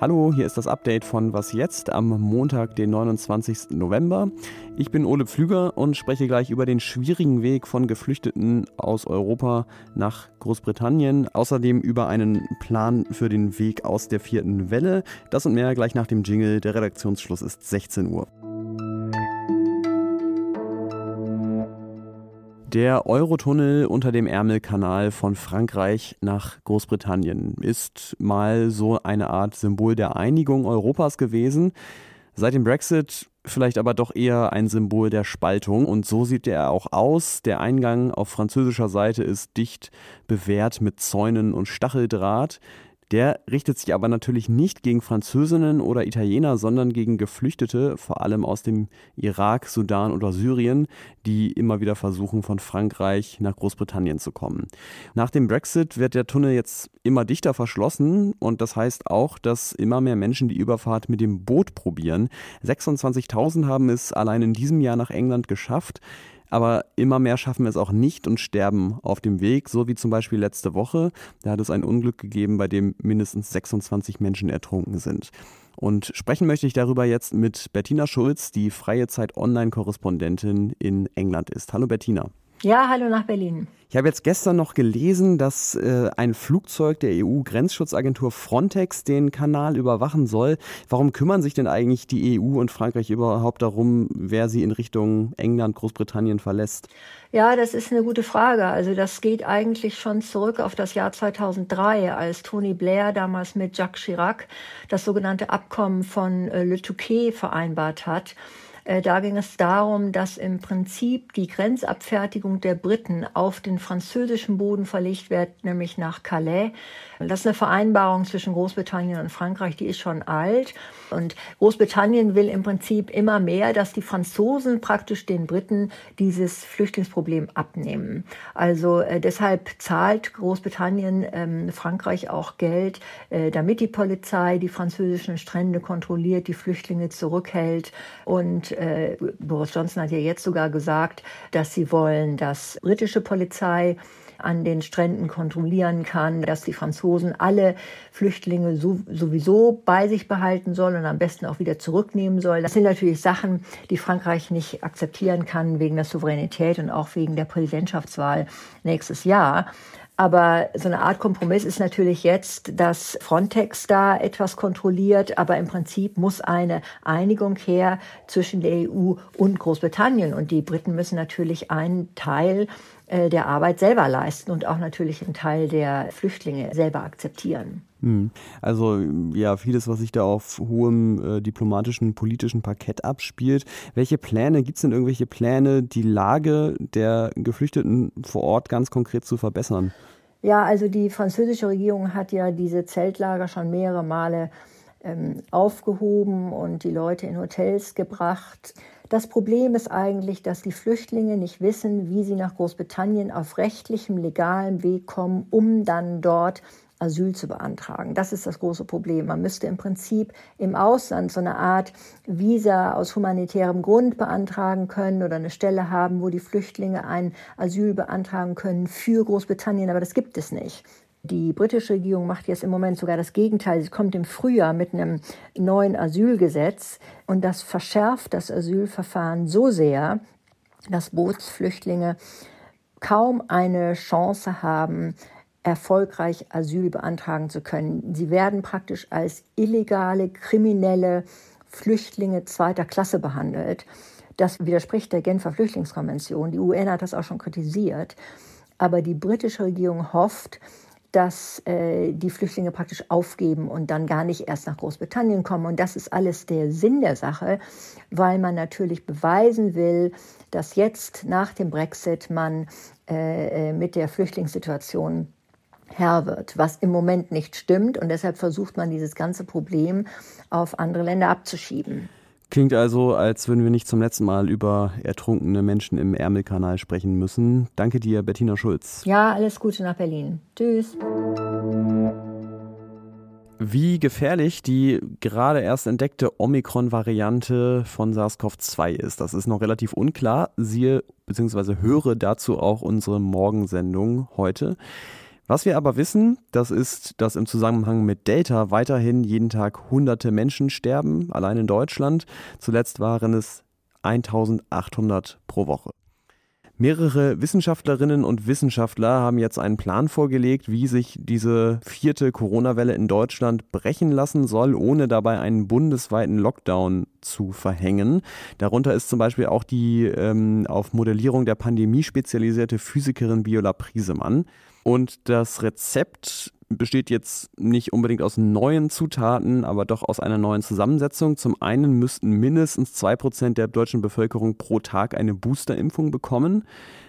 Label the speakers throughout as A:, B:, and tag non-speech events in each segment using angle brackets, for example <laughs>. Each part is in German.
A: Hallo, hier ist das Update von Was jetzt am Montag, den 29. November. Ich bin Ole Pflüger und spreche gleich über den schwierigen Weg von Geflüchteten aus Europa nach Großbritannien. Außerdem über einen Plan für den Weg aus der vierten Welle. Das und mehr gleich nach dem Jingle. Der Redaktionsschluss ist 16 Uhr. Der Eurotunnel unter dem Ärmelkanal von Frankreich nach Großbritannien ist mal so eine Art Symbol der Einigung Europas gewesen. Seit dem Brexit vielleicht aber doch eher ein Symbol der Spaltung und so sieht er auch aus. Der Eingang auf französischer Seite ist dicht bewehrt mit Zäunen und Stacheldraht. Der richtet sich aber natürlich nicht gegen Französinnen oder Italiener, sondern gegen Geflüchtete, vor allem aus dem Irak, Sudan oder Syrien, die immer wieder versuchen, von Frankreich nach Großbritannien zu kommen. Nach dem Brexit wird der Tunnel jetzt immer dichter verschlossen und das heißt auch, dass immer mehr Menschen die Überfahrt mit dem Boot probieren. 26.000 haben es allein in diesem Jahr nach England geschafft. Aber immer mehr schaffen es auch nicht und sterben auf dem Weg, so wie zum Beispiel letzte Woche. Da hat es ein Unglück gegeben, bei dem mindestens 26 Menschen ertrunken sind. Und sprechen möchte ich darüber jetzt mit Bettina Schulz, die Freie Zeit Online-Korrespondentin in England ist. Hallo Bettina.
B: Ja, hallo nach Berlin.
A: Ich habe jetzt gestern noch gelesen, dass äh, ein Flugzeug der EU-Grenzschutzagentur Frontex den Kanal überwachen soll. Warum kümmern sich denn eigentlich die EU und Frankreich überhaupt darum, wer sie in Richtung England, Großbritannien verlässt?
B: Ja, das ist eine gute Frage. Also das geht eigentlich schon zurück auf das Jahr 2003, als Tony Blair damals mit Jacques Chirac das sogenannte Abkommen von äh, Le Touquet vereinbart hat. Äh, da ging es darum, dass im Prinzip die Grenzabfertigung der Briten auf den französischen Boden verlegt wird, nämlich nach Calais. Das ist eine Vereinbarung zwischen Großbritannien und Frankreich, die ist schon alt. Und Großbritannien will im Prinzip immer mehr, dass die Franzosen praktisch den Briten dieses Flüchtlingsproblem abnehmen. Also äh, deshalb zahlt Großbritannien ähm, Frankreich auch Geld, äh, damit die Polizei die französischen Strände kontrolliert, die Flüchtlinge zurückhält. Und äh, Boris Johnson hat ja jetzt sogar gesagt, dass sie wollen, dass britische Polizei an den Stränden kontrollieren kann, dass die Franzosen alle Flüchtlinge so, sowieso bei sich behalten sollen und am besten auch wieder zurücknehmen sollen. Das sind natürlich Sachen, die Frankreich nicht akzeptieren kann wegen der Souveränität und auch wegen der Präsidentschaftswahl nächstes Jahr. Aber so eine Art Kompromiss ist natürlich jetzt, dass Frontex da etwas kontrolliert, aber im Prinzip muss eine Einigung her zwischen der EU und Großbritannien. Und die Briten müssen natürlich einen Teil äh, der Arbeit selber leisten und auch natürlich einen Teil der Flüchtlinge selber akzeptieren.
A: Hm. Also ja, vieles, was sich da auf hohem äh, diplomatischen, politischen Parkett abspielt. Welche Pläne, gibt es denn irgendwelche Pläne, die Lage der Geflüchteten vor Ort ganz konkret zu verbessern?
B: Ja, also die französische Regierung hat ja diese Zeltlager schon mehrere Male ähm, aufgehoben und die Leute in Hotels gebracht. Das Problem ist eigentlich, dass die Flüchtlinge nicht wissen, wie sie nach Großbritannien auf rechtlichem, legalem Weg kommen, um dann dort Asyl zu beantragen. Das ist das große Problem. Man müsste im Prinzip im Ausland so eine Art Visa aus humanitärem Grund beantragen können oder eine Stelle haben, wo die Flüchtlinge ein Asyl beantragen können für Großbritannien, aber das gibt es nicht. Die britische Regierung macht jetzt im Moment sogar das Gegenteil. Sie kommt im Frühjahr mit einem neuen Asylgesetz und das verschärft das Asylverfahren so sehr, dass Bootsflüchtlinge kaum eine Chance haben, erfolgreich Asyl beantragen zu können. Sie werden praktisch als illegale, kriminelle Flüchtlinge zweiter Klasse behandelt. Das widerspricht der Genfer Flüchtlingskonvention. Die UN hat das auch schon kritisiert. Aber die britische Regierung hofft, dass äh, die Flüchtlinge praktisch aufgeben und dann gar nicht erst nach Großbritannien kommen. Und das ist alles der Sinn der Sache, weil man natürlich beweisen will, dass jetzt nach dem Brexit man äh, äh mit der Flüchtlingssituation Herr wird, was im Moment nicht stimmt. Und deshalb versucht man dieses ganze Problem auf andere Länder abzuschieben.
A: Klingt also, als würden wir nicht zum letzten Mal über ertrunkene Menschen im Ärmelkanal sprechen müssen. Danke dir, Bettina Schulz.
B: Ja, alles Gute nach Berlin. Tschüss.
A: wie gefährlich die gerade erst entdeckte Omikron-Variante von SARS-CoV-2 ist. Das ist noch relativ unklar. Siehe bzw. höre dazu auch unsere Morgensendung heute. Was wir aber wissen, das ist, dass im Zusammenhang mit Delta weiterhin jeden Tag hunderte Menschen sterben, allein in Deutschland. Zuletzt waren es 1800 pro Woche. Mehrere Wissenschaftlerinnen und Wissenschaftler haben jetzt einen Plan vorgelegt, wie sich diese vierte Corona-Welle in Deutschland brechen lassen soll, ohne dabei einen bundesweiten Lockdown zu verhängen. Darunter ist zum Beispiel auch die ähm, auf Modellierung der Pandemie spezialisierte Physikerin Viola Priesemann. Und das Rezept besteht jetzt nicht unbedingt aus neuen Zutaten, aber doch aus einer neuen Zusammensetzung. Zum einen müssten mindestens zwei Prozent der deutschen Bevölkerung pro Tag eine Boosterimpfung bekommen.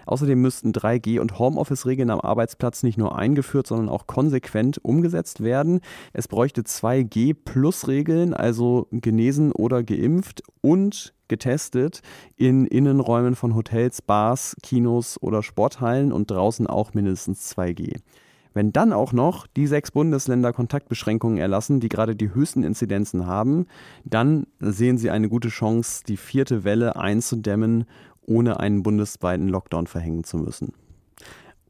A: Außerdem müssten 3G- und Homeoffice-Regeln am Arbeitsplatz nicht nur eingeführt, sondern auch konsequent umgesetzt werden. Es bräuchte 2G-Plus-Regeln, also genesen oder geimpft und getestet in Innenräumen von Hotels, Bars, Kinos oder Sporthallen und draußen auch mindestens 2G. Wenn dann auch noch die sechs Bundesländer Kontaktbeschränkungen erlassen, die gerade die höchsten Inzidenzen haben, dann sehen Sie eine gute Chance, die vierte Welle einzudämmen, ohne einen bundesweiten Lockdown verhängen zu müssen.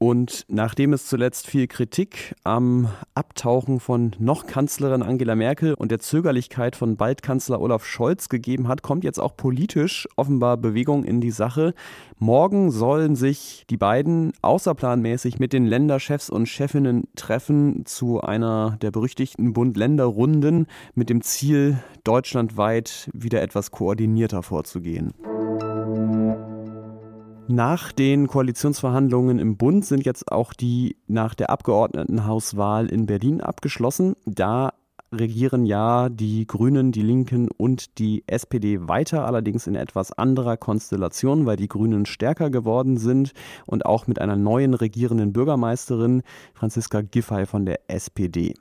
A: Und nachdem es zuletzt viel Kritik am Abtauchen von noch Kanzlerin Angela Merkel und der Zögerlichkeit von bald Kanzler Olaf Scholz gegeben hat, kommt jetzt auch politisch offenbar Bewegung in die Sache. Morgen sollen sich die beiden außerplanmäßig mit den Länderchefs und Chefinnen treffen zu einer der berüchtigten Bund-Länder-Runden mit dem Ziel, deutschlandweit wieder etwas koordinierter vorzugehen. Nach den Koalitionsverhandlungen im Bund sind jetzt auch die nach der Abgeordnetenhauswahl in Berlin abgeschlossen. Da regieren ja die Grünen, die Linken und die SPD weiter, allerdings in etwas anderer Konstellation, weil die Grünen stärker geworden sind und auch mit einer neuen regierenden Bürgermeisterin, Franziska Giffey von der SPD.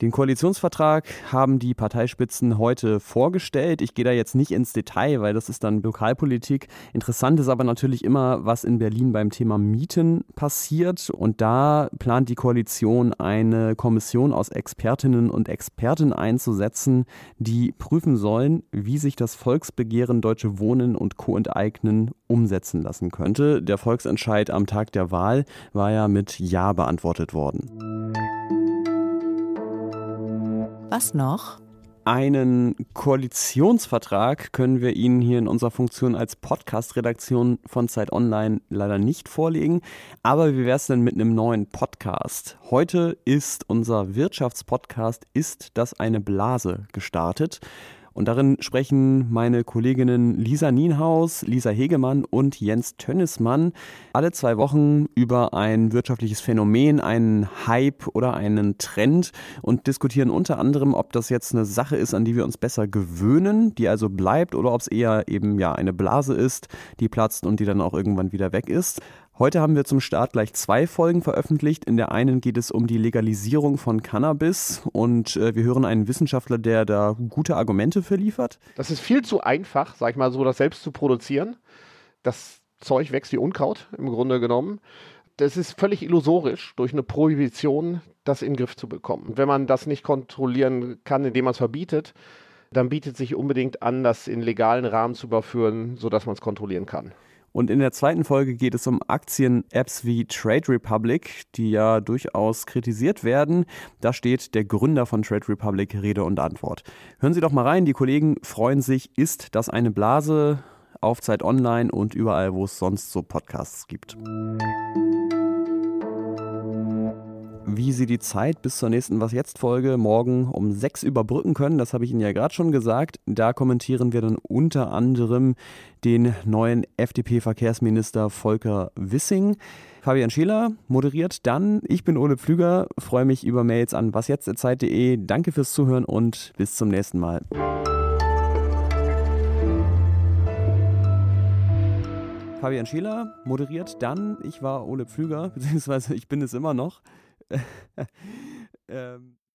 A: Den Koalitionsvertrag haben die Parteispitzen heute vorgestellt. Ich gehe da jetzt nicht ins Detail, weil das ist dann Lokalpolitik. Interessant ist aber natürlich immer, was in Berlin beim Thema Mieten passiert. Und da plant die Koalition eine Kommission aus Expertinnen und Experten einzusetzen, die prüfen sollen, wie sich das Volksbegehren Deutsche Wohnen und Co-enteignen umsetzen lassen könnte. Der Volksentscheid am Tag der Wahl war ja mit Ja beantwortet worden.
C: Was noch?
A: Einen Koalitionsvertrag können wir Ihnen hier in unserer Funktion als Podcast-Redaktion von Zeit Online leider nicht vorlegen. Aber wie wäre es denn mit einem neuen Podcast? Heute ist unser Wirtschaftspodcast Ist das eine Blase gestartet. Und darin sprechen meine Kolleginnen Lisa Nienhaus, Lisa Hegemann und Jens Tönnesmann alle zwei Wochen über ein wirtschaftliches Phänomen, einen Hype oder einen Trend und diskutieren unter anderem, ob das jetzt eine Sache ist, an die wir uns besser gewöhnen, die also bleibt, oder ob es eher eben ja eine Blase ist, die platzt und die dann auch irgendwann wieder weg ist. Heute haben wir zum Start gleich zwei Folgen veröffentlicht. In der einen geht es um die Legalisierung von Cannabis und äh, wir hören einen Wissenschaftler, der da gute Argumente für liefert.
D: Das ist viel zu einfach, sag ich mal so, das selbst zu produzieren. Das Zeug wächst wie Unkraut im Grunde genommen. Das ist völlig illusorisch, durch eine Prohibition das in den Griff zu bekommen. Wenn man das nicht kontrollieren kann, indem man es verbietet, dann bietet sich unbedingt an, das in legalen Rahmen zu überführen, sodass man es kontrollieren kann.
A: Und in der zweiten Folge geht es um Aktien-Apps wie Trade Republic, die ja durchaus kritisiert werden. Da steht der Gründer von Trade Republic Rede und Antwort. Hören Sie doch mal rein, die Kollegen freuen sich. Ist das eine Blase? Auf Zeit Online und überall, wo es sonst so Podcasts gibt wie Sie die Zeit bis zur nächsten Was jetzt Folge morgen um sechs überbrücken können. Das habe ich Ihnen ja gerade schon gesagt. Da kommentieren wir dann unter anderem den neuen FDP-Verkehrsminister Volker Wissing. Fabian Scheler moderiert dann. Ich bin Ole Pflüger, freue mich über Mails an wasjetzt.zeit.de. Danke fürs Zuhören und bis zum nächsten Mal. Fabian Scheler moderiert dann. Ich war Ole Pflüger, <laughs> beziehungsweise ich bin es immer noch. Ähm <laughs>